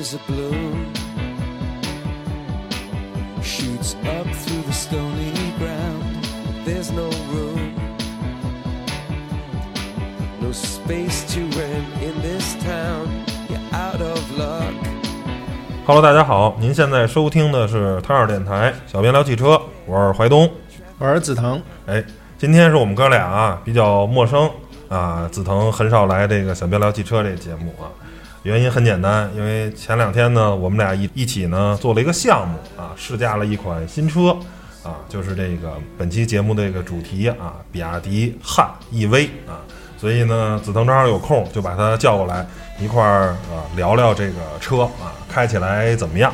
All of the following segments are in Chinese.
is a bloom shoots up through the stony ground. There's no room, no space to rent in this town. You're out of luck. Hello，大家好，您现在收听的是汤二电台小编聊汽车，我是怀东。我是紫藤，哎，今天是我们哥俩啊比较陌生啊，紫藤很少来这个小编聊汽车这个节目啊。原因很简单，因为前两天呢，我们俩一一起呢做了一个项目啊，试驾了一款新车啊，就是这个本期节目的这个主题啊，比亚迪汉 EV 啊，所以呢，紫藤正好有空，就把他叫过来一块儿啊聊聊这个车啊，开起来怎么样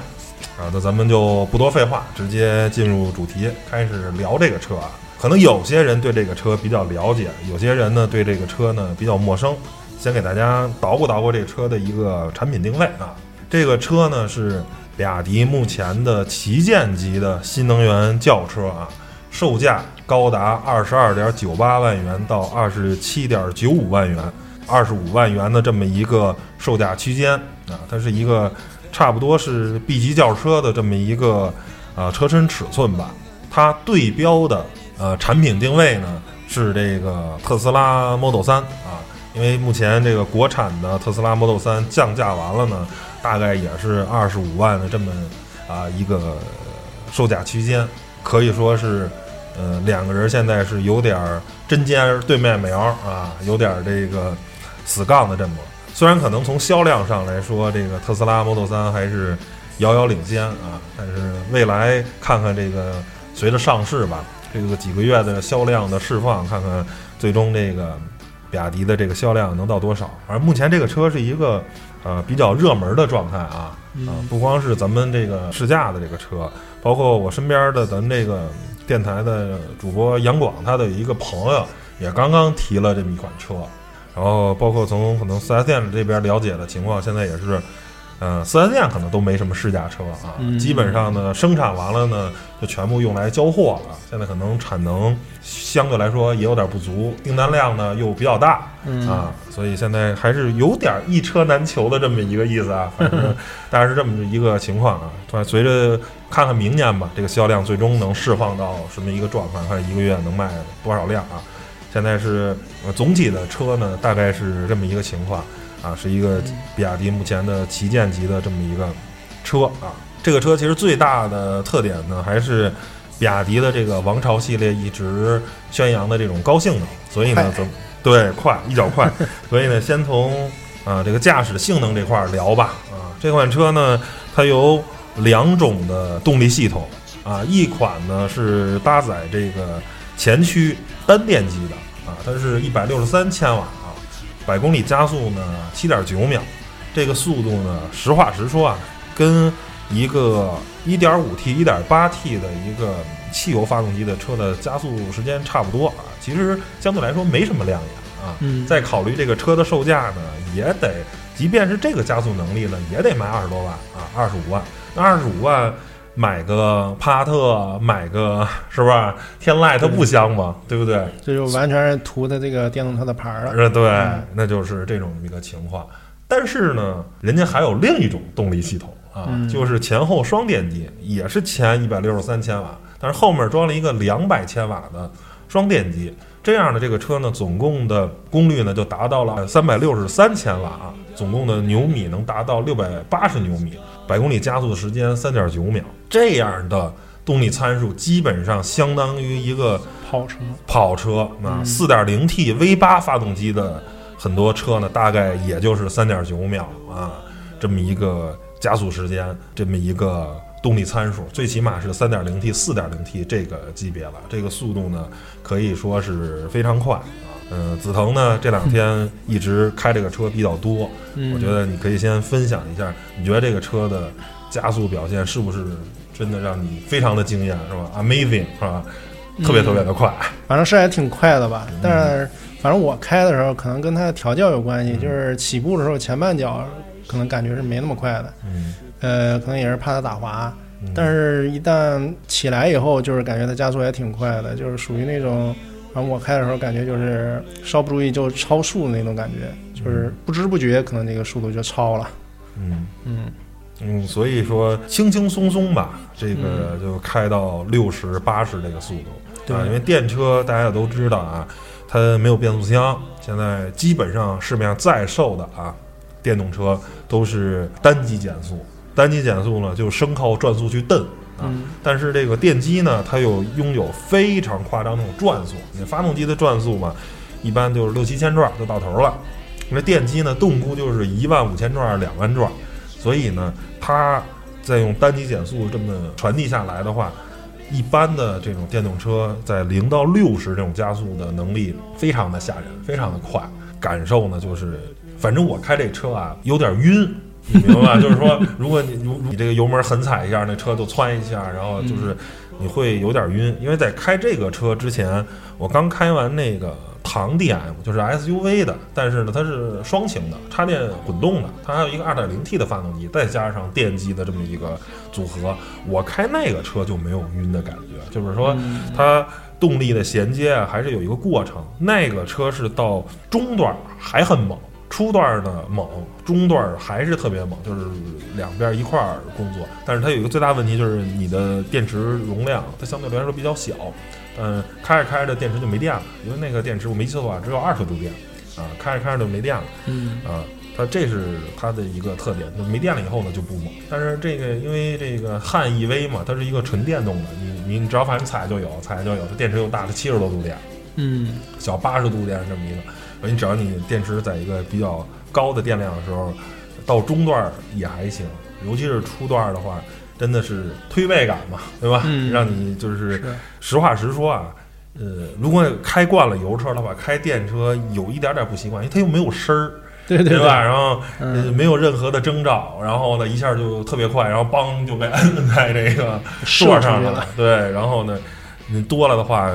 啊？那咱们就不多废话，直接进入主题，开始聊这个车啊。可能有些人对这个车比较了解，有些人呢对这个车呢比较陌生。先给大家捣鼓捣鼓这车的一个产品定位啊，这个车呢是比亚迪目前的旗舰级的新能源轿车啊，售价高达二十二点九八万元到二十七点九五万元，二十五万元的这么一个售价区间啊，它是一个差不多是 B 级轿车的这么一个啊车身尺寸吧，它对标的呃产品定位呢是这个特斯拉 Model 3啊。因为目前这个国产的特斯拉 Model 3降价完了呢，大概也是二十五万的这么啊一个售价区间，可以说是呃两个人现在是有点针尖对麦苗啊，有点这个死杠的这么。虽然可能从销量上来说，这个特斯拉 Model 3还是遥遥领先啊，但是未来看看这个随着上市吧，这个几个月的销量的释放，看看最终这个。比亚迪的这个销量能到多少？而目前这个车是一个呃比较热门的状态啊啊！不光是咱们这个试驾的这个车，包括我身边的咱这个电台的主播杨广，他的一个朋友也刚刚提了这么一款车。然后包括从可能四 S 店这边了解的情况，现在也是。嗯，四 S 店可能都没什么试驾车啊，基本上呢生产完了呢就全部用来交货了。现在可能产能相对来说也有点不足，订单量呢又比较大啊，所以现在还是有点一车难求的这么一个意思啊。反正 大概是这么一个情况啊。随着看看明年吧，这个销量最终能释放到什么一个状况，看一个月能卖多少辆啊。现在是总体的车呢，大概是这么一个情况。啊，是一个比亚迪目前的旗舰级的这么一个车啊。这个车其实最大的特点呢，还是比亚迪的这个王朝系列一直宣扬的这种高性能。所以呢，怎对快一脚快。所以呢，先从啊这个驾驶性能这块聊吧。啊，这款车呢，它有两种的动力系统啊，一款呢是搭载这个前驱单电机的啊，它是一百六十三千瓦。百公里加速呢，七点九秒，这个速度呢，实话实说啊，跟一个一点五 T、一点八 T 的一个汽油发动机的车的加速时间差不多啊。其实相对来说没什么亮眼啊。嗯。再考虑这个车的售价呢，也得，即便是这个加速能力呢，也得卖二十多万啊，二十五万。那二十五万。买个帕萨特，买个 是不是天籁？它不香吗？对不对？这就完全是图它这个电动车的牌儿了。对，那就是这种一个情况。但是呢，人家还有另一种动力系统啊，就是前后双电机，也是前一百六十三千瓦，但是后面装了一个两百千瓦的双电机。这样的这个车呢，总共的功率呢就达到了三百六十三千瓦啊，总共的牛米能达到六百八十牛米。百公里加速的时间三点九秒，这样的动力参数基本上相当于一个跑车。跑车啊，四点零 T V 八发动机的很多车呢，大概也就是三点九秒啊，这么一个加速时间，这么一个动力参数，最起码是三点零 T、四点零 T 这个级别了。这个速度呢，可以说是非常快。嗯，紫藤呢这两天一直开这个车比较多，我觉得你可以先分享一下，你觉得这个车的加速表现是不是真的让你非常的惊艳，是吧？Amazing，是吧？特别特别的快，反正是还挺快的吧。但是反正我开的时候，可能跟它的调教有关系，就是起步的时候前半脚可能感觉是没那么快的，嗯，呃，可能也是怕它打滑，但是一旦起来以后，就是感觉它加速也挺快的，就是属于那种。然后我开的时候感觉就是稍不注意就超速的那种感觉，就是不知不觉可能那个速度就超了。嗯。嗯，嗯，所以说轻轻松松吧，这个就开到六十八十这个速度。对。啊，因为电车大家也都知道啊，它没有变速箱，现在基本上市面上在售的啊电动车都是单级减速，单级减速呢就生靠转速去蹬。啊嗯，但是这个电机呢，它又拥有非常夸张那种转速。你发动机的转速嘛，一般就是六七千转就到头了。那电机呢，动估就是一万五千转、两万转，所以呢，它再用单击减速这么传递下来的话，一般的这种电动车在零到六十这种加速的能力非常的吓人，非常的快。感受呢，就是反正我开这车啊，有点晕。你明白吧？就是说，如果你如你这个油门狠踩一下，那车就窜一下，然后就是你会有点晕。因为在开这个车之前，我刚开完那个唐 DM，就是 SUV 的，但是呢，它是双擎的，插电混动的，它还有一个 2.0T 的发动机，再加上电机的这么一个组合，我开那个车就没有晕的感觉，就是说它动力的衔接啊，还是有一个过程。那个车是到中段还很猛。初段呢猛，中段还是特别猛，就是两边一块儿工作。但是它有一个最大问题，就是你的电池容量它相对来说比较小，嗯，开着开着电池就没电了，因为那个电池我没记错的话只有二十度电，啊，开着开着就没电了，嗯啊，它这是它的一个特点。就没电了以后呢就不猛，但是这个因为这个汉 EV 嘛，它是一个纯电动的，你你只要反正踩就有，踩就有，它电池又大，它七十多度电，嗯小八十度电这么一个。你只要你电池在一个比较高的电量的时候，到中段也还行，尤其是初段的话，真的是推背感嘛，对吧？嗯让你就是是实话实说啊，呃，如果开惯了油车的话，开电车有一点点不习惯，因为它又没有声儿，对对吧？然后、没有任何的征兆，然后呢一下就特别快，然后梆就被摁在这个射座上了，对，然后呢，你多了的话，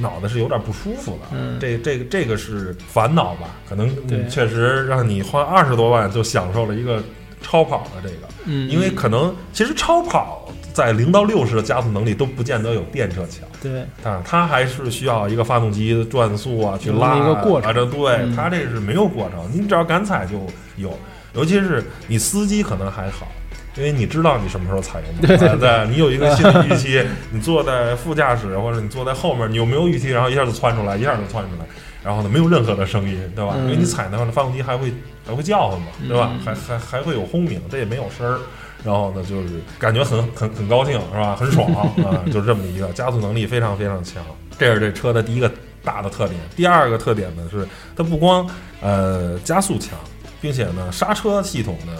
脑袋是有点不舒服的。嗯这这个这个是烦恼吧？可能确实让你花二十多万就享受了一个超跑的这个，嗯，因为可能其实超跑在零到六十的加速能力都不见得有电车强。对啊，它还是需要一个发动机的转速啊，去拉一个过程啊，这对、嗯它这是没有过程，你只要敢踩就有。尤其是你司机可能还好，因为你知道你什么时候踩油门，对对啊对，你有一个心理预期。你坐在副驾驶或者你坐在后面，你有没有预期？然后一下就窜出来，一下就窜出来，然后呢没有任何的声音，对吧？嗯因为你踩的话，那发动机还会还会叫唤嘛，对吧？嗯还还还会有轰鸣，这也没有声儿。然后呢，就是感觉很很很高兴，是吧？很爽啊，就是这么一个加速能力非常非常强。这是这车的第一个大的特点。第二个特点呢是它不光呃加速强，并且呢刹车系统呢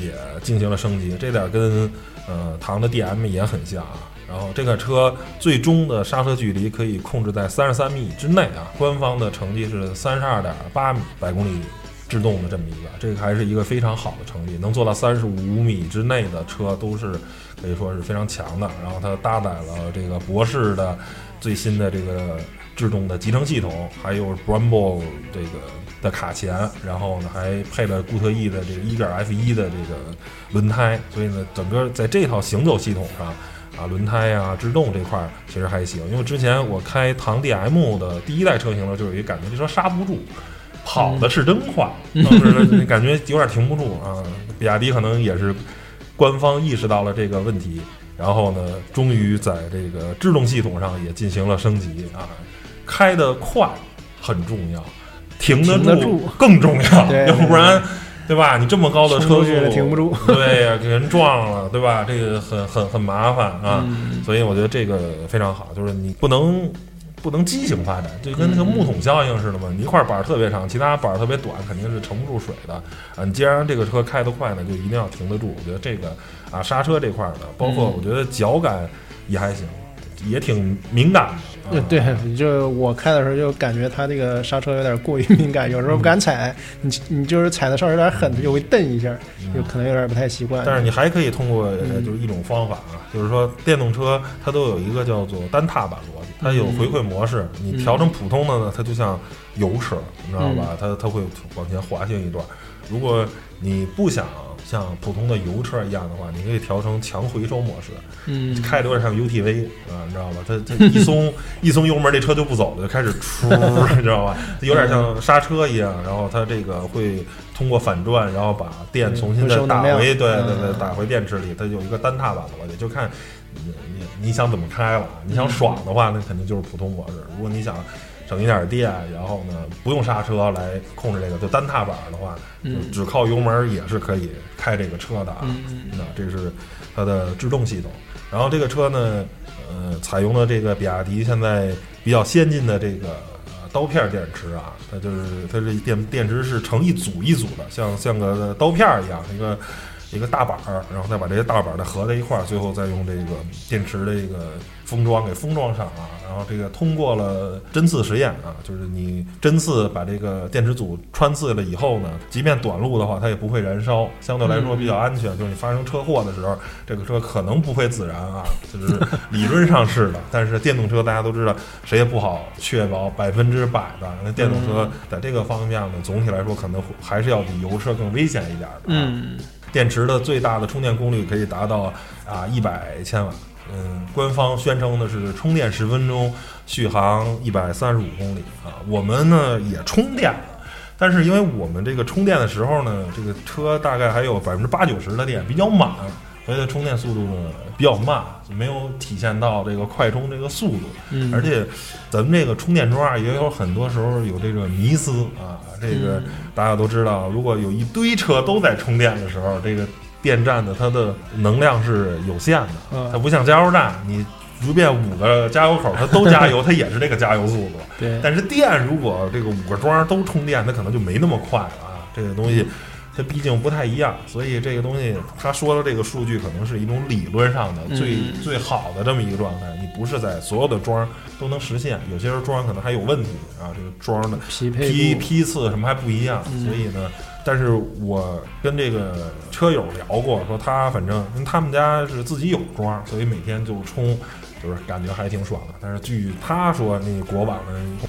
也进行了升级，这点跟呃唐的 DM 也很像啊。然后这个车最终的刹车距离可以控制在三十三米之内啊，官方的成绩是三十二点八米百公里制动的这么一个，这个还是一个非常好的成绩，能做到三十五米之内的车都是可以说是非常强的。然后它搭载了这个博世的最新的这个制动的集成系统，还有 Brembo 这个的卡钳，然后呢还配了固特异的这个一点 F 一的这个轮胎，所以呢整个在这套行走系统上。啊，轮胎呀、制动这块儿其实还行，因为之前我开唐 DM 的第一代车型的时候，就有一个感觉，这车刹不住，跑的是真快，当时呢感觉有点停不住啊。比亚迪可能也是官方意识到了这个问题，然后呢，终于在这个制动系统上也进行了升级啊，开得快很重要，停得住更重要，要不然。对吧？你这么高的车速停不住 对呀、给人撞了，对吧？这个很很很麻烦啊。嗯所以我觉得这个非常好，就是你不能不能畸形发展，就跟那个木桶效应似的嘛。你一块板儿特别长，其他板儿特别短，肯定是盛不住水的啊。你既然这个车开得快呢，就一定要停得住。我觉得这个啊，刹车这块儿的，包括嗯我觉得脚感也还行，也挺敏感的。对就我开的时候就感觉它这个刹车有点过于敏感，有时候不敢踩，你你就是踩的稍微有点狠，它就会蹬一下，就可能有点不太习惯。但是你还可以通过就是一种方法啊，就是说电动车它都有一个叫做单踏板逻辑，它有回馈模式，你调成普通的呢，它就像油车，你知道吧？它它会往前滑行一段。如果你不想像普通的油车一样的话，你可以调成强回收模式，嗯，开的有点像 UTV 啊，你知道吧？它它一松 一松油门，这车就不走了，就开始出，你知道吧？有点像刹车一样，然后它这个会通过反转，然后把电重新再打回，对对对，打回电池里。它有一个单踏板的逻辑，就看你你你想怎么开了。你想爽的话，那肯定就是普通模式。如果你想省一点电，然后呢不用刹车来控制这个，就单踏板的话，只靠油门也是可以开这个车的啊。那这是它的制动系统。然后这个车呢，呃，采用了这个比亚迪现在比较先进的这个刀片电池啊，它就是它这电电池是成一组一组的，像像个刀片一样，一个一个大板儿，然后再把这些大板儿再合在一块儿，最后再用这个电池的这个。封装给封装上啊，然后这个通过了针刺实验啊，就是你针刺把这个电池组穿刺了以后呢，即便短路的话，它也不会燃烧，相对来说比较安全。就是你发生车祸的时候，这个车可能不会自燃啊，就是理论上是的。但是电动车大家都知道，谁也不好确保百分之百的。那电动车在这个方面呢，总体来说可能还是要比油车更危险一点的。嗯，电池的最大的充电功率可以达到啊一百千瓦。嗯，官方宣称的是充电十分钟，续航一百三十五公里啊。我们呢也充电了，但是因为我们这个充电的时候呢，这个车大概还有百分之八九十的电，比较满，所以它充电速度呢比较慢，没有体现到这个快充这个速度。嗯，而且咱们这个充电桩啊，也有很多时候有这个迷思啊。这个大家都知道，如果有一堆车都在充电的时候，这个。电站的它的能量是有限的，它不像加油站，你随便五个加油口它都加油，它也是这个加油速度。对，但是电如果这个五个桩都充电，它可能就没那么快了啊。这个东西它毕竟不太一样，所以这个东西他说的这个数据可能是一种理论上的最最好的这么一个状态。你不是在所有的桩都能实现，有些时候桩可能还有问题啊。这个桩的匹配批批次什么还不一样，所以呢。但是我跟这个车友聊过，说他反正因为他们家是自己有桩，所以每天就充，就是感觉还挺爽的。但是据他说，那国网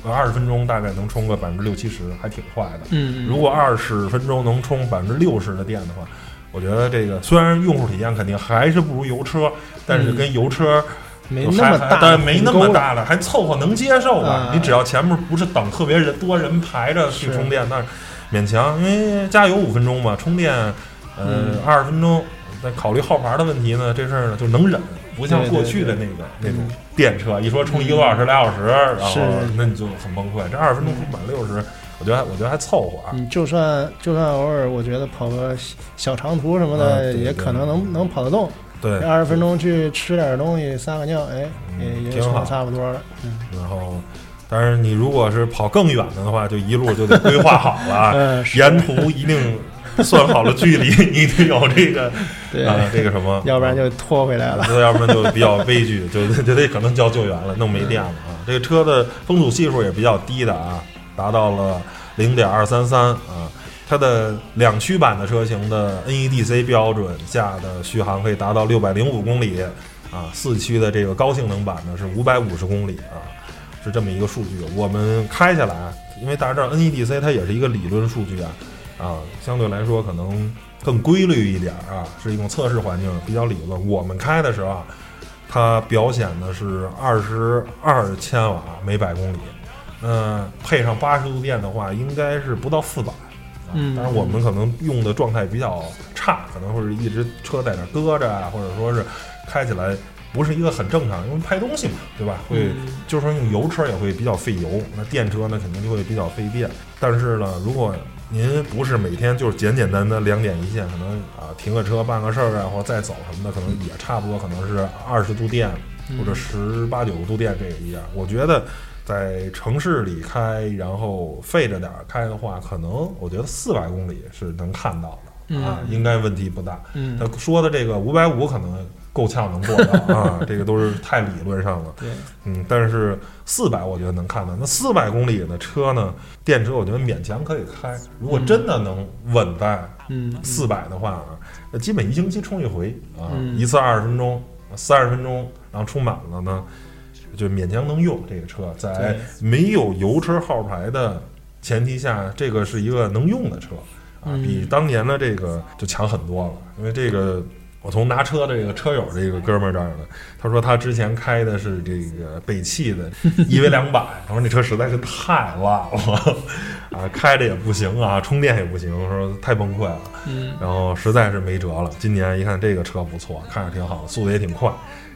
的二十分钟大概能充个百分之六七十，还挺快的。嗯，如果二十分钟能充百分之六十的电的话，我觉得这个虽然用户体验肯定还是不如油车，但是跟油车没那么大，但没那么大了，还凑合能接受吧。你只要前面不是等特别人多人排着去充电，那。勉强，因为加油五分钟嘛，充电，呃，二十分钟。再考虑号牌的问题呢，这事儿呢就能忍，不像过去的那个那种电车，一说充一个多小时、俩小时，然后那你就很崩溃。这二十分钟充满六十，我觉得我觉得还凑合啊。你就算就算偶尔，我觉得跑个小长途什么的，也可能能能跑得动。对，二十分钟去吃点东西、撒个尿，哎，也也充差不多了。嗯，然后。但是你如果是跑更远的的话，就一路就得规划好了，沿途一定 算好了距离，你得有这个啊，这个什么，要不然就拖回来了，要不然就比较悲剧，就 就得可能叫救援了，弄没电了啊。这个车的风阻系数也比较低的啊，达到了零点二三三啊。它的两驱版的车型的 NEDC 标准下的续航可以达到六百零五公里啊，四驱的这个高性能版呢是五百五十公里啊。是这么一个数据，我们开下来，因为大家知道 NEDC 它也是一个理论数据啊，啊，相对来说可能更规律一点啊，是一种测试环境比较理论。我们开的时候啊，它表显的是二十二千瓦每百公里，嗯，配上八十度电的话，应该是不到四百。嗯，当然我们可能用的状态比较差，可能会是一直车在那搁着啊，或者说是开起来。不是一个很正常，因为拍东西嘛，对吧？会，就是说用油车也会比较费油，那电车呢肯定就会比较费电。但是呢，如果您不是每天就是简简单单两点一线，可能啊停个车办个事儿啊，或者再走什么的，可能也差不多，可能是二十度电或者十八九度电这个一样。我觉得在城市里开，然后费着点儿开的话，可能我觉得四百公里是能看到的啊，应该问题不大。他说的这个五百五可能。够呛能做到 啊！这个都是太理论上了。对，嗯，但是四百我觉得能看到。那四百公里的车呢？电车我觉得勉强可以开。如果真的能稳在四百的话，那基本一星期充一回啊，一次二十分钟，三十分钟，然后充满了呢，就勉强能用这个车。在没有油车号牌的前提下，这个是一个能用的车。啊，比当年的这个就强很多了。因为这个，我从拿车的这个车友这个哥们儿这儿呢，他说他之前开的是这个北汽的 EV 两百，他说那车实在是太烂了，啊，开着也不行啊，充电也不行，说太崩溃了。嗯，然后实在是没辙了。今年一看这个车不错，看着挺好，速度也挺快，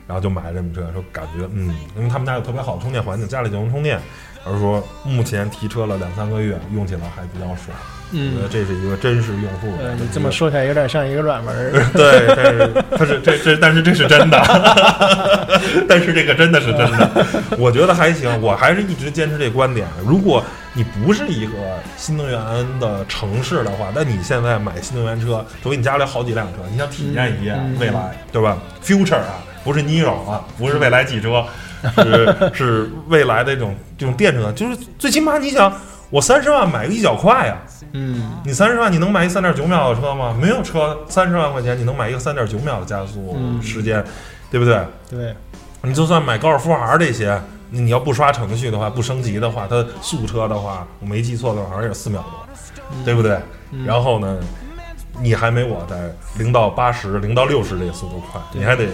然后就买这么车，说感觉嗯，因为他们家有特别好的充电环境，家里就能充电。而说目前提车了两三个月，用起来还比较爽。我觉得这是一个真实用户。呃，你这么说起来有点像一个软文儿。对，但是它是这这，但是这是真的，但是这个真的是真的。我觉得还行，我还是一直坚持这观点。如果你不是一个新能源的城市的话，那你现在买新能源车，除非你家里好几辆车，你想体验一验未来，对吧？Future 啊，不是 Niro 啊，不是未来汽车。是是未来的这种这种电车，就是最起码你想，我三十万买个一脚快呀，嗯，你三十万你能买一三点九秒的车吗？没有车，三十万块钱你能买一个三点九秒的加速时间，对不对？对，你就算买高尔夫 R 这些，你要不刷程序的话，不升级的话，它速车的话，我没记错的话，好像也四秒多，对不对？然后呢，你还没我在零到八十、零到六十这个速度快，你还得。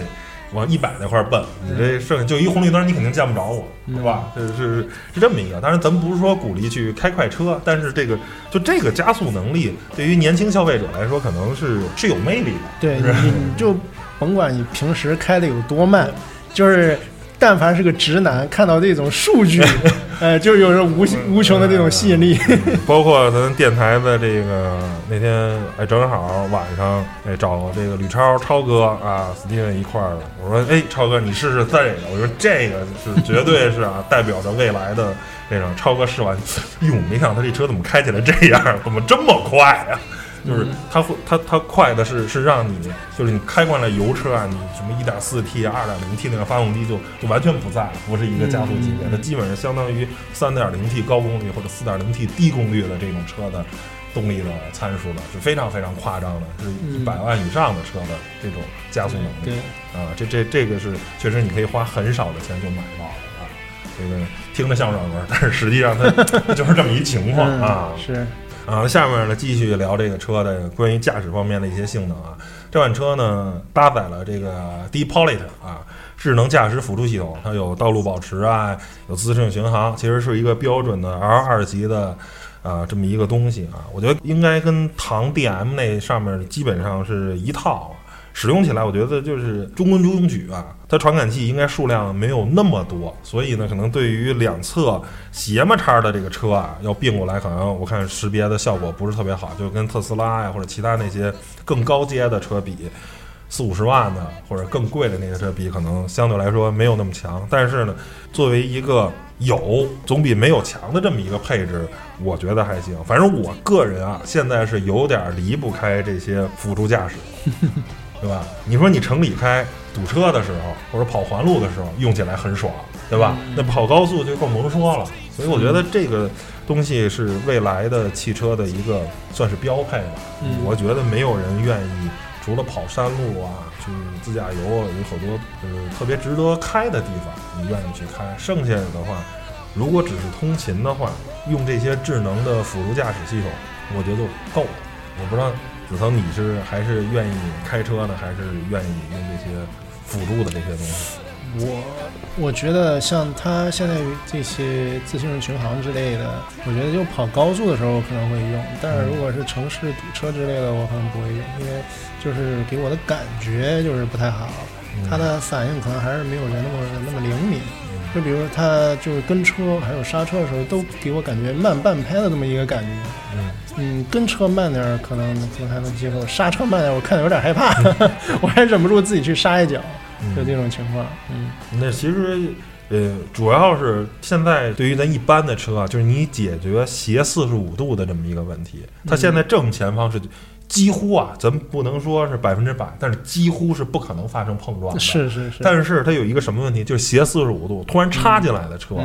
往一百那块奔，你这剩下就一红绿灯，你肯定见不着我，是吧？这是是这么一个。当然，咱们不是说鼓励去开快车，但是这个就这个加速能力，对于年轻消费者来说，可能是是有魅力的。对，你你就甭管你平时开的有多慢，就是。但凡是个直男，看到这种数据，呃，就有着无无穷的这种吸引力。包括咱电台的这个那天，哎，正好晚上，哎，找这个吕超超哥啊，，Steven 一块儿的。我说，哎，超哥，你试试这个。我说这个是绝对是啊，代表着未来的那种。超哥试完，哟，没想到他这车怎么开起来这样，怎么这么快呀？就是它会，它它快的是是让你，就是你开惯了油车啊，你什么一点四 T、二点零 T 那个发动机就就完全不在了，不是一个加速级别，它基本上相当于三点零 T 高功率或者四点零 T 低功率的这种车的动力的参数了，是非常非常夸张的，是一百万以上的车的这种加速能力。对啊，这这这个是确实你可以花很少的钱就买到的啊。这个听着像软文，但是实际上它它 就是这么一情况啊。是。啊，下面呢继续聊这个车的关于驾驶方面的一些性能啊。这款车呢搭载了这个 D-Pilot 啊智能驾驶辅助系统，它有道路保持啊，有自适应巡航，其实是一个标准的 L 二级的啊这么一个东西啊。我觉得应该跟唐 DM 那上面基本上是一套。使用起来，我觉得就是中规中矩啊。它传感器应该数量没有那么多，所以呢，可能对于两侧斜么叉的这个车啊，要并过来，可能我看识别的效果不是特别好，就跟特斯拉呀或者其他那些更高阶的车比，四五十万的或者更贵的那些车比，可能相对来说没有那么强。但是呢，作为一个有总比没有强的这么一个配置，我觉得还行。反正我个人啊，现在是有点离不开这些辅助驾驶。对吧？你说你城里开堵车的时候，或者跑环路的时候，用起来很爽，对吧？那跑高速就更甭说了。所以我觉得这个东西是未来的汽车的一个算是标配吧。我觉得没有人愿意除了跑山路啊，去自驾游，有好多呃特别值得开的地方，你愿意去开。剩下的话，如果只是通勤的话，用这些智能的辅助驾驶系统，我觉得就够了。我不知道。子腾，你是还是愿意开车呢，还是愿意用这些辅助的这些东西？我我觉得像它现在这些自适应巡航之类的，我觉得就跑高速的时候可能会用，但是如果是城市堵车之类的，我可能不会用，因为就是给我的感觉就是不太好，它的反应可能还是没有人那么那么灵敏。就比如说它就是跟车还有刹车的时候，都给我感觉慢半拍的这么一个感觉。嗯。嗯，跟车慢点儿可能可能还能接受，刹车慢点儿我看着有点害怕，我还忍不住自己去刹一脚，就这种情况。嗯，那其实呃，主要是现在对于咱一般的车啊，就是你解决斜四十五度的这么一个问题，它现在正前方是几乎啊，咱不能说是百分之百，但是几乎是不可能发生碰撞的。是是是。但是它有一个什么问题，就是斜四十五度突然插进来的车，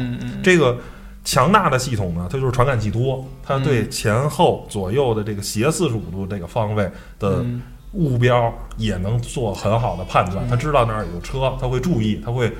这个。强大的系统呢，它就是传感器多，它对前后左右的这个斜四十五度这个方位的目标也能做很好的判断。它知道那儿有车，它会注意，它会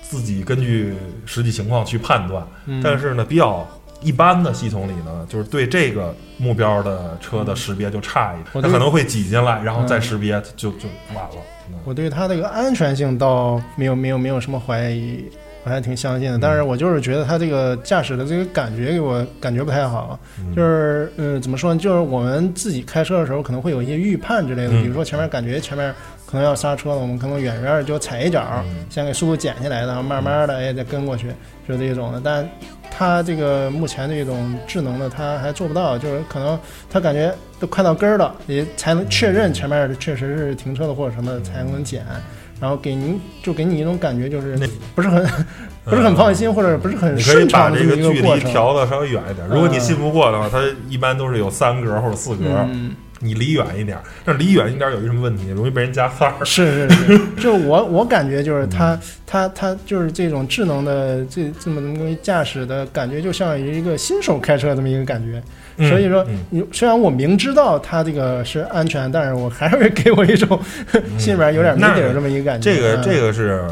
自己根据实际情况去判断。但是呢，比较一般的系统里呢，就是对这个目标的车的识别就差一点，它可能会挤进来，然后再嗯识别就就晚了。嗯我对它这个安全性倒没有没有没有什么怀疑，我还挺相信的。但是我就是觉得它这个驾驶的这个感觉给我感觉不太好，嗯就是嗯怎么说呢？就是我们自己开车的时候可能会有一些预判之类的，嗯比如说前面感觉前面可能要刹车了，我们可能远远就踩一脚，嗯先给速度减下来，然后慢慢的哎再跟过去，就是这种的。但它这个目前这种智能的，它还做不到，就是可能它感觉都快到根儿了，也才能确认前面确实是停车的或者什么的才能减，然后给您就给你一种感觉就是不是很不是很放心，或者不是很你可以顺把这畅的这么一个距离。调的稍微远一点。如果你信不过的话，它一般都是有三格或者四格，嗯，你离远一点。但离远一点有一什么问题？容易被人加塞儿。是是是，就我我感觉就是嗯它它它就是这种智能的这这么东西驾驶的感觉，就像一个新手开车这么一个感觉。嗯所以说嗯你虽然我明知道它这个是安全，但是我还是会给我一种 心里边有点没底儿这么一个感觉。这个嗯这个是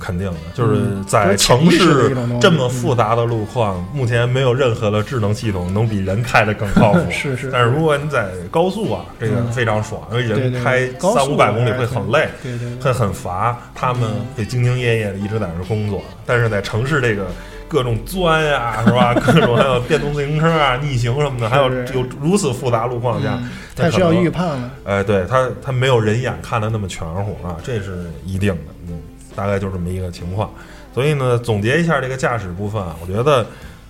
肯定的，就是嗯在城市这么复杂的路况，目前没有任何的智能系统能比人开的更靠谱。是是，但是如果你在高速啊，这个嗯非常爽，因为人开三五百公里会很累，对会很乏，他们会兢兢业业的一直在那儿工作。但是在城市这个各种钻呀，是吧？各种还有电动自行车啊、逆行什么的，还有有如此复杂路况下，嗯它需要预判了。哎，对他，他没有人眼看的那么全乎啊，这是一定的，嗯，大概就这么一个情况。所以呢，总结一下这个驾驶部分啊，我觉得，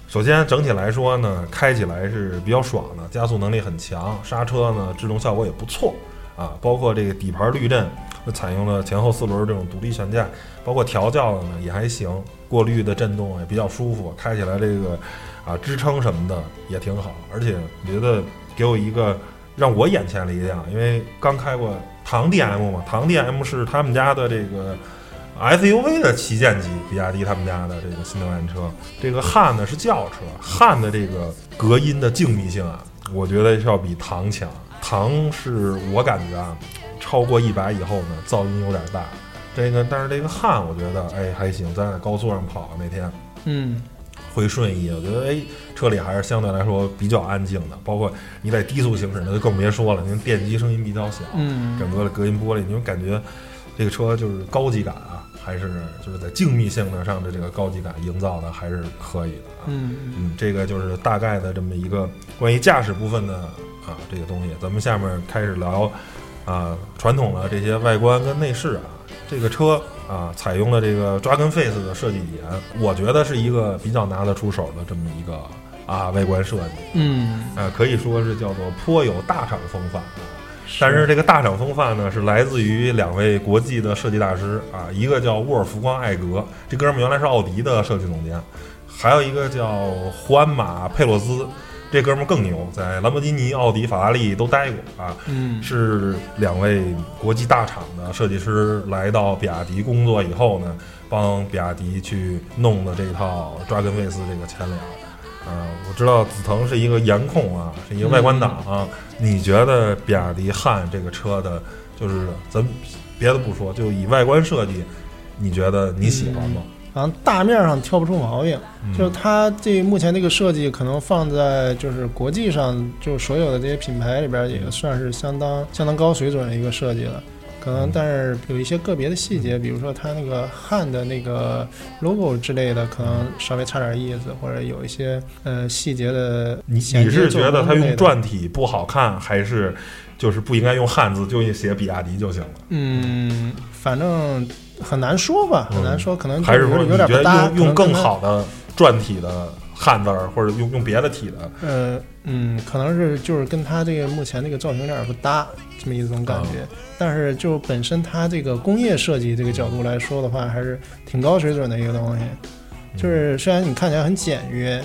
首先整体来说呢，开起来是比较爽的，加速能力很强，刹车呢制动效果也不错啊，包括这个底盘滤震，采用了前后四轮这种独立悬架，包括调教的呢也还行，过滤的震动也比较舒服，开起来这个啊支撑什么的也挺好，而且我觉得给我一个。让我眼前一亮，因为刚开过唐 DM 嘛，唐 DM 是他们家的这个 SUV 的旗舰级，比亚迪他们家的这个新能源车。这个汉呢是轿车，汉的这个隔音的静谧性啊，我觉得是要比唐强。唐是我感觉啊，超过一百以后呢，噪音有点大。这个但是这个汉我觉得哎还行，咱在高速上跑那天嗯回顺义，我觉得哎，车里还是相对来说比较安静的。包括你在低速行驶，那就更别说了，因为电机声音比较小，嗯，整个的隔音玻璃，你就感觉这个车就是高级感啊，还是就是在静谧性能上的这个高级感营造的还是可以的啊。嗯嗯，这个就是大概的这么一个关于驾驶部分的啊这个东西。咱们下面开始聊啊传统的这些外观跟内饰啊。这个车啊采用了这个 Dragon Face 的设计语言，我觉得是一个比较拿得出手的这么一个啊外观设计。嗯，啊，可以说是叫做颇有大厂风范啊。但是这个大厂风范呢，是来自于两位国际的设计大师啊，一个叫沃尔夫光·艾格，这哥们儿原来是奥迪的设计总监，还有一个叫胡安马·佩洛兹，这哥们儿更牛，在兰博基尼、奥迪、法拉利都待过啊。嗯是两位国际大厂的设计师来到比亚迪工作以后呢，帮比亚迪去弄的这套 Dragon Face 这个前脸。啊、我知道紫藤是一个颜控啊，是一个外观党啊。你觉得比亚迪汉这个车的，就是咱别的不说，就以外观设计，你觉得你喜欢吗？反正大面上挑不出毛病。嗯就是它这目前这个设计，可能放在就是国际上，就所有的这些品牌里边，也算是相当相当高水准的一个设计了。可能，但是有一些个别的细节，比如说它那个汉的那个 logo 之类的，可能稍微差点意思，或者有一些呃细节的你你是觉得它用篆体不好看，还是就是不应该用汉字，就写比亚迪就行了？嗯，反正很难说吧，很难说，可能还是说有点不搭，用用更好的篆体的汉字儿，或者用用别的体的？呃，嗯，可能是就是跟它这个目前这个造型有点不搭，这么一种感觉。但是就本身它这个工业设计这个角度来说的话，还是挺高水准的一个东西。就是虽然你看起来很简约，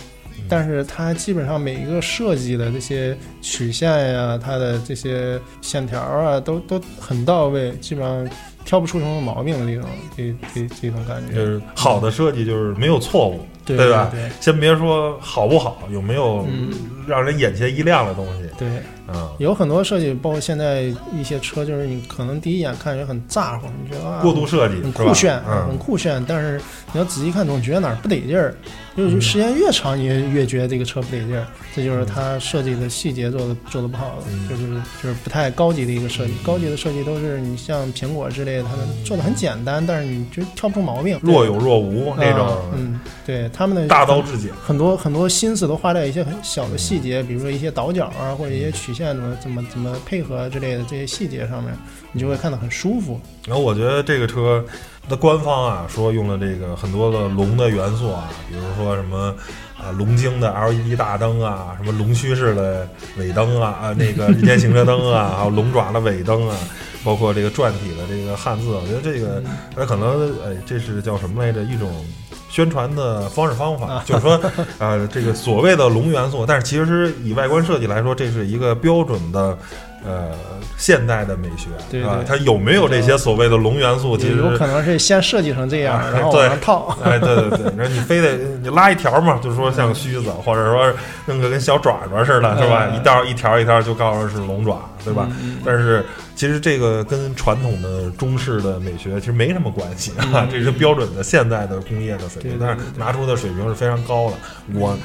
但是它基本上每一个设计的这些曲线呀、它的这些线条啊，都都很到位，基本上挑不出什么毛病的这种这这这种感觉。就是好的设计就是没有错误，对对吧对先别说好不好，有没有嗯让人眼前一亮的东西对。嗯？有很多设计，包括现在一些车，就是你可能第一眼看着很咋呼，你觉得啊过度设计很酷炫，啊很嗯，酷炫，但是你要仔细看，总觉得哪儿不得劲儿。就是时间越长，你越觉得这个车不得劲儿。这就是它设计的细节做的做的不好，就是就是不太高级的一个设计。高级的设计都是你像苹果之类的，他们做的很简单，但是你就挑不出毛病，若有若无那种。嗯，对他们的大刀至简，很多很多心思都花在一些很小的细节，比如说一些倒角啊，或者一些曲线怎么怎么怎么配合之类的这些细节上面，你就会看得很舒服。然后我觉得这个车的官方啊说用了这个很多的龙的元素啊，比如说什么。啊，龙晶的 LED 大灯啊，什么龙须式的尾灯啊，啊，那个日间行车灯啊，还有龙爪的尾灯啊，包括这个篆体的这个汉字，我觉得这个它可能，哎，这是叫什么来着？一种宣传的方式方法，就是说，呃，这个所谓的龙元素，但是其实以外观设计来说，这是一个标准的。呃，现代的美学，啊，它有没有这些所谓的龙元素？其实有可能是先设计成这样，然后往上套。哎，对对对，那你非得你拉一条嘛，就是说像须子，或者说弄个跟小爪爪似的，是吧？一道一条一条就告诉是龙爪，对吧？但是其实这个跟传统的中式的美学其实没什么关系啊，这是标准的现代的工业的水平，但是拿出的水平是非常高的。我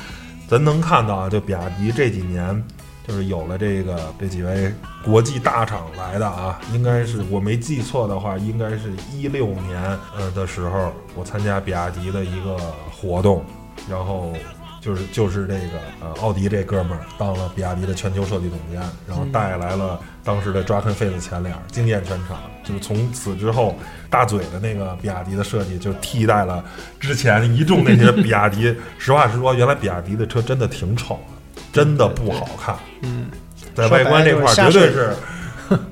咱能看到啊，就比亚迪这几年。就是有了这个这几位国际大厂来的啊，应该是我没记错的话，应该是一六年呃的时候，我参加比亚迪的一个活动，然后就是就是这个呃奥迪这哥们儿当了比亚迪的全球设计总监，然后带来了当时的抓坑费的前脸，惊艳全场。就是从此之后，大嘴的那个比亚迪的设计就替代了之前一众那些比亚迪。实话实说，原来比亚迪的车真的挺丑的。真的不好看，嗯，在外观这块绝对是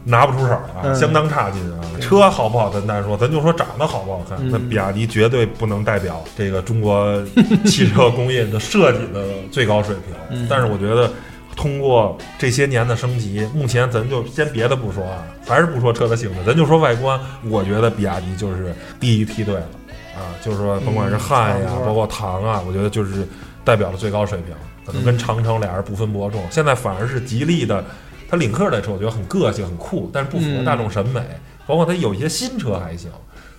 拿不出手啊，相当差劲啊。车好不好咱单说，咱就说长得好不好看。那比亚迪绝对不能代表这个中国汽车工业的设计的最高水平。但是我觉得，通过这些年的升级，目前咱就先别的不说啊，还是不说车的性能，咱就说外观，我觉得比亚迪就是第一梯队了啊。就是说，甭管是汉呀，包括唐啊，我觉得就是代表了最高水平。可能跟长城俩人不分伯仲，现在反而是吉利的，它领克的车我觉得很个性很酷，但是不符合大众审美。包括它有一些新车还行，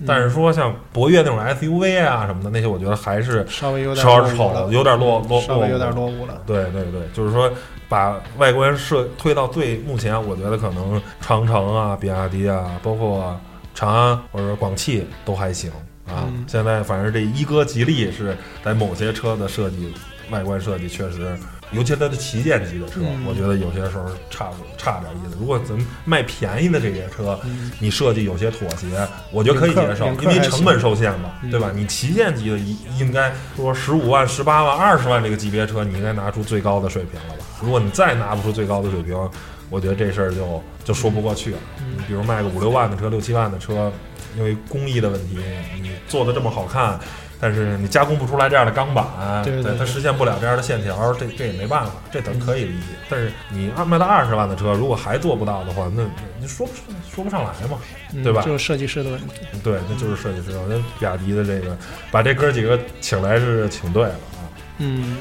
但是说像博越那种 SUV 啊什么的那些，我觉得还是稍微有点稍丑，有点落落稍微有点落伍了。对对对，就是说把外观设推到最目前，我觉得可能长城啊、比亚迪啊，包括长安或者广汽都还行啊。现在反正这一哥吉利是在某些车的设计。外观设计确实，尤其它的旗舰级的车，我觉得有些时候差差点意思。如果咱卖便宜的这些车，你设计有些妥协，我觉得可以接受，因为成本受限嘛，对吧？你旗舰级的应应该说十五万、十八万、二十万这个级别车，你应该拿出最高的水平了吧？如果你再拿不出最高的水平，我觉得这事儿就就说不过去了。你比如卖个五六万的车、六七万的车，因为工艺的问题，你做的这么好看。但是你加工不出来这样的钢板，对它实现不了这样的线条，这这也没办法，这咱可以理解。但是你卖到二十万的车，如果还做不到的话，那你说不说不上来嘛，对吧？就是设计师的问题。对，那就是设计师。我觉得比亚迪的这个把这哥几个请来是请对了啊。嗯，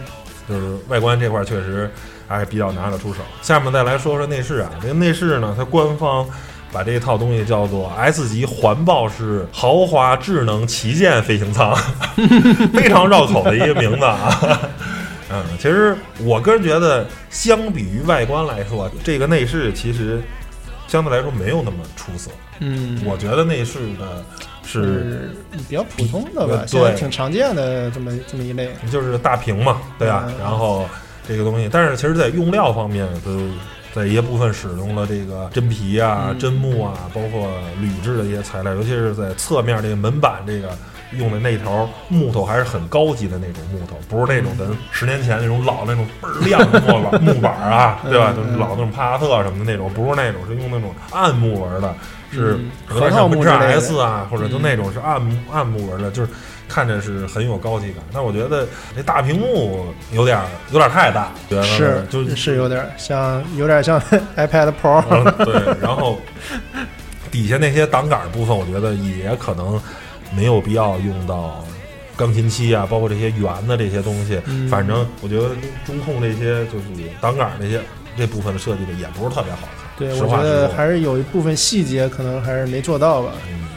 就是外观这块确实还是比较拿得出手。下面再来说说内饰啊，这个内饰呢，它官方。把这套东西叫做 S 级环抱式豪华智能旗舰飞行舱，非常绕口的一个名字啊。嗯，其实我个人觉得，相比于外观来说，这个内饰其实相对来说没有那么出色。嗯，我觉得内饰的是比较普通的吧，对，挺常见的这么这么一类，就是大屏嘛，对吧？然后这个东西，但是其实在用料方面都。在一些部分使用了这个真皮啊、真木啊，包括铝制的一些材料，尤其是在侧面这个门板这个用的那条木头还是很高级的那种木头，不是那种咱十年前那种老那种倍儿亮的木板 木板啊，对吧？就老那种帕萨特什么的那种，不是那种，是用那种暗木纹的，是有点像奔驰 S 啊，或者就那种是暗暗木纹的，就是。看着是很有高级感，但我觉得这大屏幕有点有点太大，觉得是就是有点像有点像 iPad Pro。对，然后底下那些挡杆部分，我觉得也可能没有必要用到钢琴漆啊，包括这些圆的这些东西。反正我觉得中控这些就是挡杆这些这部分的设计的也不是特别好看。对，我觉得还是有一部分细节可能还是没做到吧。嗯，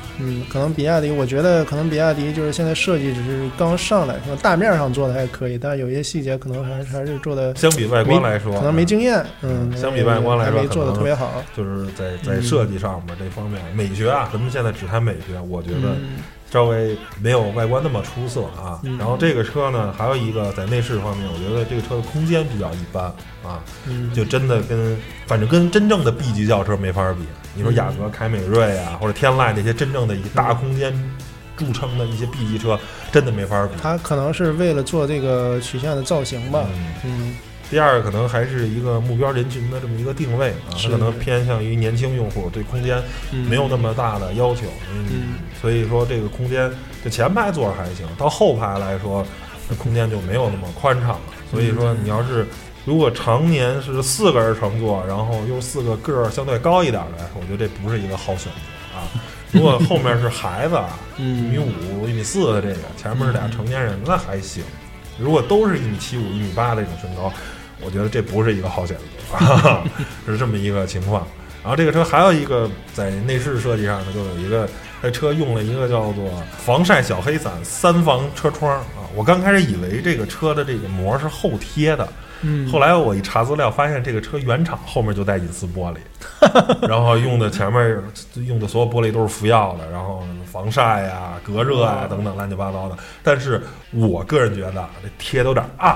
可能比亚迪，我觉得可能比亚迪就是现在设计只是刚上来，可能大面上做的还可以，但是有些细节可能还是还是做的相比外观来说，可能没经验，嗯，相比外观来说没做的特别好，就是在在设计上面这方面，美学啊，咱们现在只谈美学，我觉得稍微没有外观那么出色啊。然后这个车呢，还有一个在内饰方面，我觉得这个车的空间比较一般啊，就真的跟反正跟真正的 B 级轿车没法比。你说雅阁、凯美瑞啊，或者天籁那些真正的以大空间著称的一些 B 级车，真的没法比。它可能是为了做这个曲线的造型吧。嗯。第二，可能还是一个目标人群的这么一个定位啊，它可能偏向于年轻用户，对空间没有那么大的要求。嗯。所以说，这个空间，就前排座还行，到后排来说，这空间就没有那么宽敞了。所以说，你要是。如果常年是四个人乘坐，然后又四个个儿相对高一点的，我觉得这不是一个好选择啊。如果后面是孩子，一米五、一米四的这个，前面是俩成年人，那还行。如果都是一米七五、一米八这种身高，我觉得这不是一个好选择，是这么一个情况。然后这个车还有一个在内饰设计上呢，就有一个这车用了一个叫做防晒小黑伞三防车窗啊。我刚开始以为这个车的这个膜是后贴的。嗯，后来我一查资料，发现这个车原厂后面就带隐私玻璃，然后用的前面用的所有玻璃都是福耀的，然后防晒呀、隔热啊等等乱七八糟的。但是我个人觉得这贴的有点暗，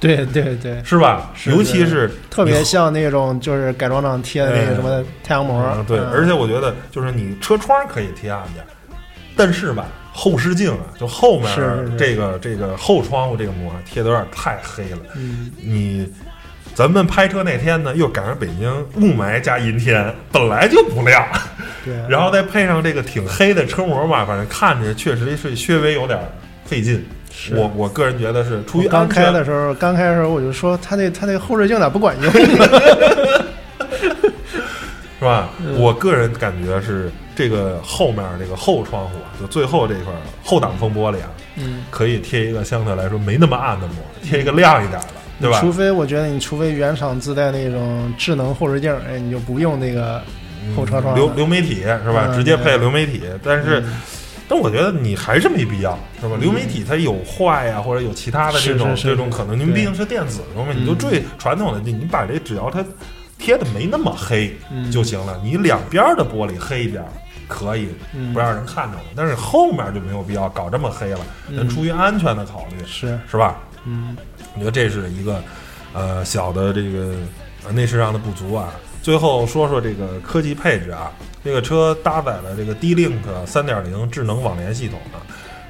对对对，是吧？尤其是特别像那种就是改装厂贴的那个什么太阳膜。对，而且我觉得就是你车窗可以贴暗点，但是吧。后视镜啊，就后面这个这个后窗户这个膜贴的有点太黑了。嗯，你咱们拍车那天呢，又赶上北京雾霾加阴天，本来就不亮。对，然后再配上这个挺黑的车膜吧，反正看着确实是稍微有点费劲。我我个人觉得是出于刚开的时候，刚开的时候我就说他那他那后视镜咋不管用？是吧？我个人感觉是这个后面这个后窗户啊，就最后这块后挡风玻璃啊，嗯，可以贴一个相对来说没那么暗的膜，贴一个亮一点的，对吧？除非我觉得你除非原厂自带那种智能后视镜，哎，你就不用那个后车窗流流媒体是吧？直接配流媒体，但是，但我觉得你还是没必要，是吧？流媒体它有坏呀，或者有其他的这种这种可能，您毕竟是电子东西，你就最传统的，你你把这只要它。贴的没那么黑就行了，你两边的玻璃黑一点可以，不让人看着了。但是后面就没有必要搞这么黑了，咱出于安全的考虑，是是吧？嗯，我觉得这是一个呃小的这个内饰上的不足啊。最后说说这个科技配置啊，这个车搭载了这个 D-Link 三点零智能网联系统啊，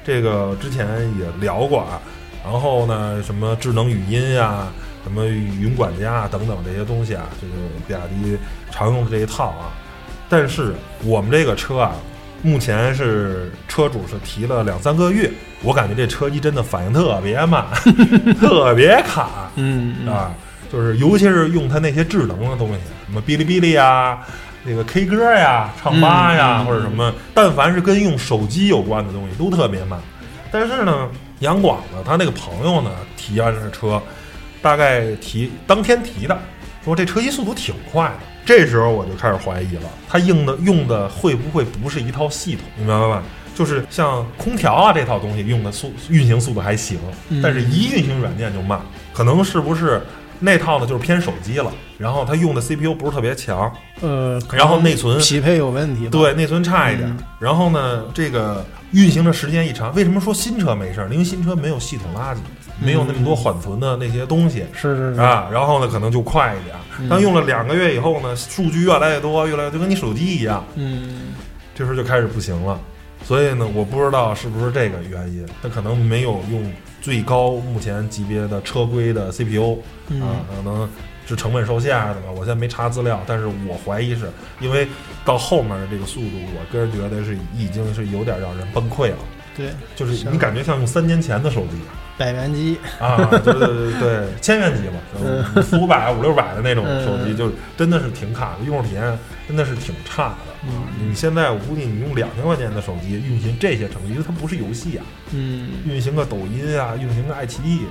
这个之前也聊过啊。然后呢，什么智能语音呀？什么云管家啊等等这些东西啊，就是比亚迪常用的这一套啊，但是我们这个车啊，目前是车主是提了两三个月，我感觉这车机真的反应特别慢，特别卡，嗯啊，就是尤其是用它那些智能的东西，什么哔哩哔哩呀，那个 K 歌呀、唱吧呀，或者什么，但凡是跟用手机有关的东西都特别慢。但是呢，杨广呢，他那个朋友呢，体验这车。大概提当天提的，说这车机速度挺快的。这时候我就开始怀疑了，它用的用的会不会不是一套系统？你明白吧？就是像空调啊这套东西用的速运行速度还行，但是一运行软件就慢。可能是不是那套呢？就是偏手机了。然后它用的 CPU 不是特别强，呃，然后内存匹配有问题，对，内存差一点。然后呢，这个运行的时间一长，为什么说新车没事儿？因为新车没有系统垃圾。没有那么多缓存的那些东西，是是是啊，然后呢，可能就快一点。当用了两个月以后呢，数据越来越多，越来越就跟你手机一样，嗯，这时候就开始不行了。所以呢，我不知道是不是这个原因，它可能没有用最高目前级别的车规的 CPU 啊，可能是成本受限的吧。我现在没查资料，但是我怀疑是因为到后面的这个速度，我个人觉得是已经是有点让人崩溃了。对，就是你感觉像用三年前的手机。百元机啊，对对对对，千元机嘛，四五百、五六百的那种手机，就真的是挺卡的，用户体验真的是挺差的。你现在我估计你用两千块钱的手机运行这些程序，因为它不是游戏啊，嗯，运行个抖音啊，运行个爱奇艺，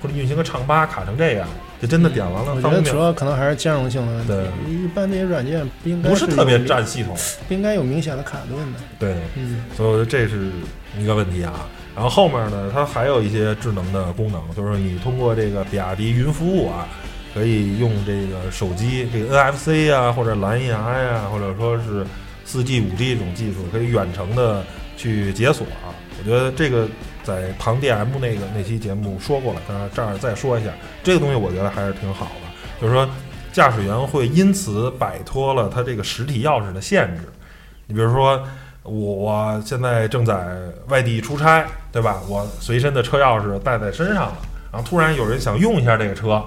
或者运行个唱吧卡成这样，就真的点完了我觉得主要可能还是兼容性的问题对。一般这些软件不应该不是特别占系统。不应该有明显的卡顿的。对，嗯所以我觉得这是一个问题啊。然后后面呢，它还有一些智能的功能，就是你通过这个比亚迪云服务啊，可以用这个手机这个 NFC 啊，或者蓝牙呀、或者说是四 G、五 G 这种技术，可以远程的去解锁啊。我觉得这个在唐 DM 那个那期节目说过了，那这儿再说一下，这个东西我觉得还是挺好的，就是说驾驶员会因此摆脱了他这个实体钥匙的限制。你比如说，我我现在正在外地出差，对吧？我随身的车钥匙带在身上了，然后突然有人想用一下这个车，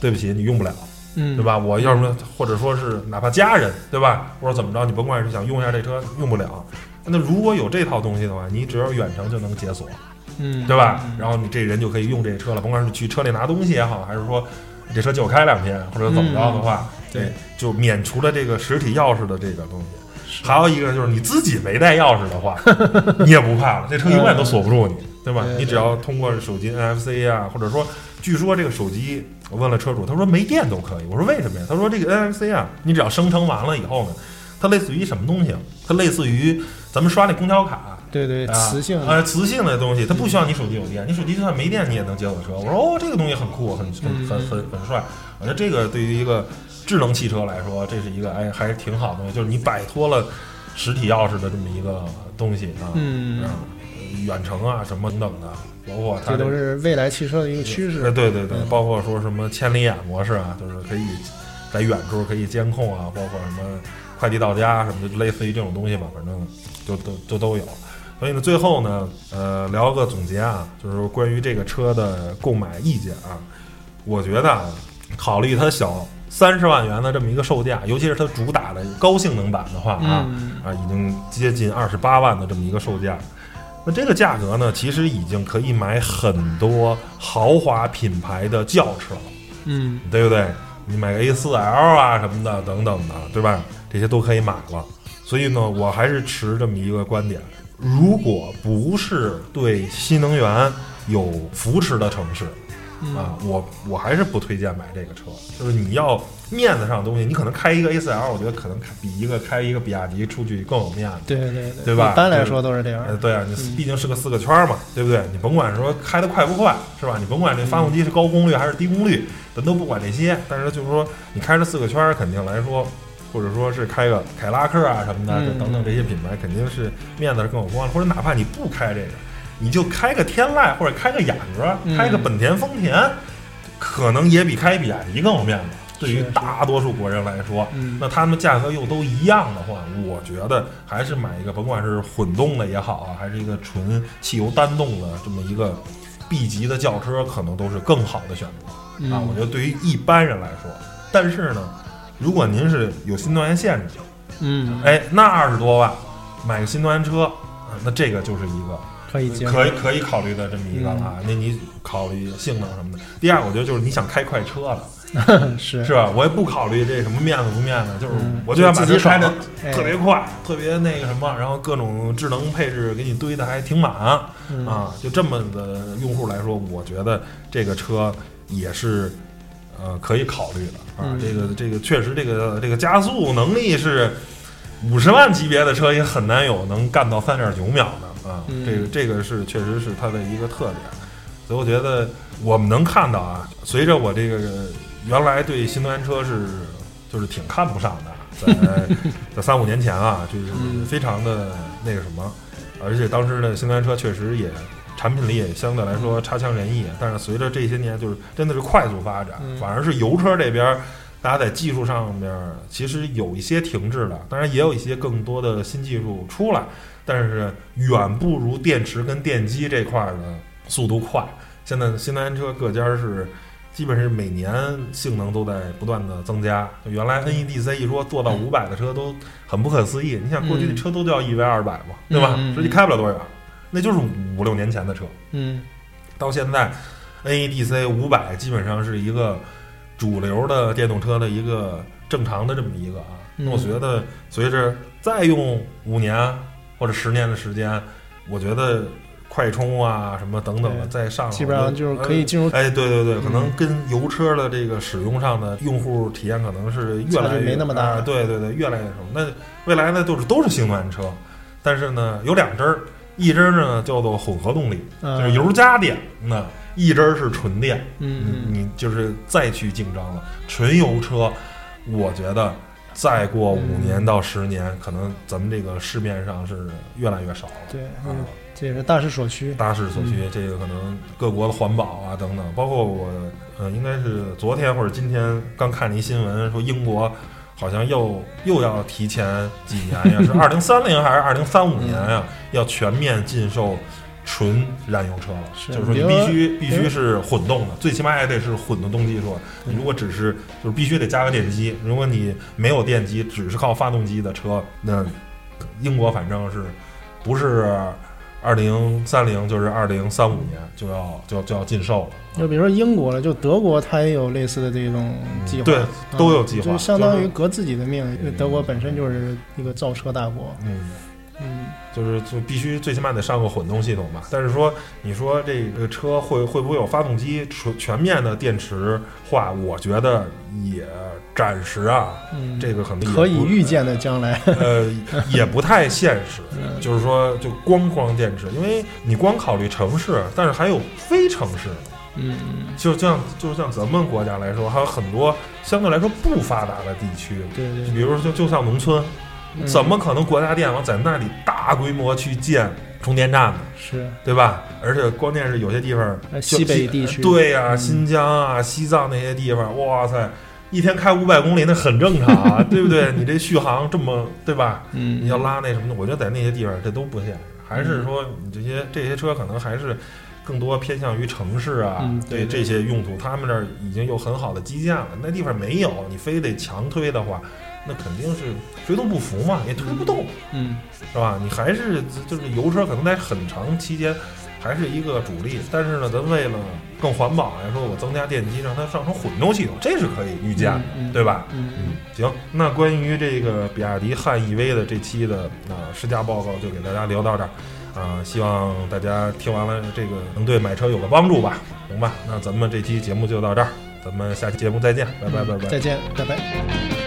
对不起，你用不了，嗯，对吧？我要么或者说是哪怕家人，对吧？或者怎么着，你甭管是想用一下这车，用不了。那如果有这套东西的话，你只要远程就能解锁，嗯，对吧？嗯然后你这人就可以用这车了，甭管是去车里拿东西也好，还是说这车借我开两天或者怎么着的话，嗯对，就免除了这个实体钥匙的这个东西。还有一个就是你自己没带钥匙的话，你也不怕了，这车永远都锁不住你，对吧？你只要通过手机 NFC 啊，或者说，据说这个手机，我问了车主，他说没电都可以。我说为什么呀？他说这个 NFC 啊，你只要生成完了以后呢，它类似于什么东西啊？它类似于咱们刷那公交卡。对对，啊磁性啊，呃，磁性的东西，它不需要你手机有电，你手机就算没电，你也能解锁车。我说哦，这个东西很酷，很很很很很帅。我觉得这个对于一个智能汽车来说，这是一个哎还是挺好的东西，就是你摆脱了实体钥匙的这么一个东西啊，嗯啊远程啊什么等等的，包括它这都是未来汽车的一个趋呃势。对对对，嗯包括说什么千里眼模式啊，就是可以在远处可以监控啊，包括什么快递到家什么的，就类似于这种东西吧，反正就都就都有。所以呢，最后呢，呃，聊个总结啊，就是关于这个车的购买意见啊，我觉得啊，考虑它小三十万元的这么一个售价，尤其是它主打的高性能版的话啊，嗯啊，已经接近二十八万的这么一个售价。那这个价格呢，其实已经可以买很多豪华品牌的轿车了，嗯对不对？你买个 A4L 啊什么的等等的，对吧？这些都可以买了。所以呢，我还是持这么一个观点：如果不是对新能源有扶持的城市，嗯啊，我我还是不推荐买这个车。就是你要面子上的东西，你可能开一个 A4L，我觉得可能比一个开一个比亚迪出去更有面子。对对对，对吧一般来说都是这样呃，。对啊，你毕竟是个四个圈儿嘛，对不对？你甭管说开得快不快，是吧？你甭管这发动机是高功率还是低功率，咱都不管这些。但是就是说，你开着四个圈儿，肯定来说，或者说是开个凯拉克啊什么的，嗯等等这些品牌，肯定是面子是更有光的。或者哪怕你不开这个，你就开个天籁或者开个雅阁，嗯开个本田、丰田，可能也比开比亚迪更有面子。对于大多数国人来说，嗯那他们价格又都一样的话，我觉得还是买一个，甭管是混动的也好啊，还是一个纯汽油单动的这么一个 B 级的轿车，可能都是更好的选择啊。我觉得对于一般人来说，但是呢，如果您是有新能源限制，嗯，哎，那二十多万买个新能源车，啊那这个就是一个可以接受。可以可以考虑的这么一个了啊。那你考虑性能什么的。第二，我觉得就是你想开快车了。是是吧？我也不考虑这什么面子不面子，就是嗯我就想把自己它开的特别快，特别那个什么，然后各种智能配置给你堆的还挺满嗯啊。就这么的用户来说，我觉得这个车也是呃可以考虑的啊。嗯这个这个确实这个这个加速能力是五十万级别的车也很难有能干到三点九秒的啊。嗯这个这个是确实是它的一个特点。所以我觉得我们能看到啊，随着我这个原来对新能源车是就是挺看不上的，在 在三五年前啊，就是嗯非常的那个什么，而且当时的新能源车确实也产品力也相对来说差强人意，但是随着这些年就是真的是快速发展，嗯反而是油车这边。大家在技术上面其实有一些停滞了，当然也有一些更多的新技术出来，但是远不如电池跟电机这块儿的速度快。现在新能源车各家是基本是每年性能都在不断的增加。就原来 NEDC 一说做到五百的车都很不可思议，你想过去的车都叫一 V 二百嘛，对吧？实际开不了多远，那就是五六年前的车。嗯到现在，NEDC 五百基本上是一个主流的电动车的一个正常的这么一个啊。那我嗯觉得随着再用五年或者十年的时间，我觉得快充啊什么等等的，对再上基本上就是可以进入哎，对对对，可能嗯跟油车的这个使用上的用户体验可能是越来越没那么大啊对对对，越来越什么。那未来呢，就是都是新能源车，但是呢有两支儿，一支儿呢叫做混合动力，嗯就是油加电，那一支儿是纯电。嗯你你就是再去竞争了，纯油车，我觉得再过五嗯年到十年，可能咱们这个市面上是越来越少了。对，啊嗯，这也是大势所趋。大势所趋，这个可能各国的环保啊等等，包括我，呃，应该是昨天或者今天刚看了一新闻，说英国好像又又要提前几年呀，是 二零三零还是二零三五年呀，要全面禁售纯燃油车了。是就是说你必须必须是混动的，最起码也得是混动技术。你如果只是就是必须得加个电机，如果你没有电机，只是靠发动机的车，那英国反正是不是二零三零就是二零三五年就要就要就要禁售了。就比如说英国了，就德国，它也有类似的这种计划，对啊都有计划就相当于革自己的命。因为德国本身就是一个造车大国，嗯，嗯，就是就必须最起码得上个混动系统吧。但是说你说这个车会会不会有发动机全全面的电池化？我觉得也暂时啊，嗯这个可能可以预见的将来，呃，也不太现实。嗯就是说，就光光电池，因为你光考虑城市，但是还有非城市。嗯就像就像咱们国家来说，还有很多相对来说不发达的地区，对对比如说就就像农村，嗯怎么可能国家电网在那里大规模去建充电站呢？是对吧？而且关键是有些地方，呃西北地区对呀、嗯新疆啊、西藏那些地方，哇塞，一天开五百公里那很正常啊，对不对？你这续航这么，对吧？嗯，你要拉那什么的，我觉得在那些地方这都不现实，还是说你这些这些车可能还是更多偏向于城市啊，对这些用途，他们这儿已经有很好的基建了，那地方没有，你非得强推的话，那肯定是水土不服嘛，也推不动，嗯是吧？你还是就是油车可能在很长期间还是一个主力，但是呢，咱为了更环保来说，我增加电机，让它上成混动系统，这是可以预见的，对吧？嗯嗯，行，那关于这个比亚迪汉 EV 的这期的啊、试驾报告就给大家聊到这儿，啊、希望大家听完了这个能对买车有个帮助吧，行吧？那咱们这期节目就到这儿，咱们下期节目再见，拜拜拜拜。再见，拜拜。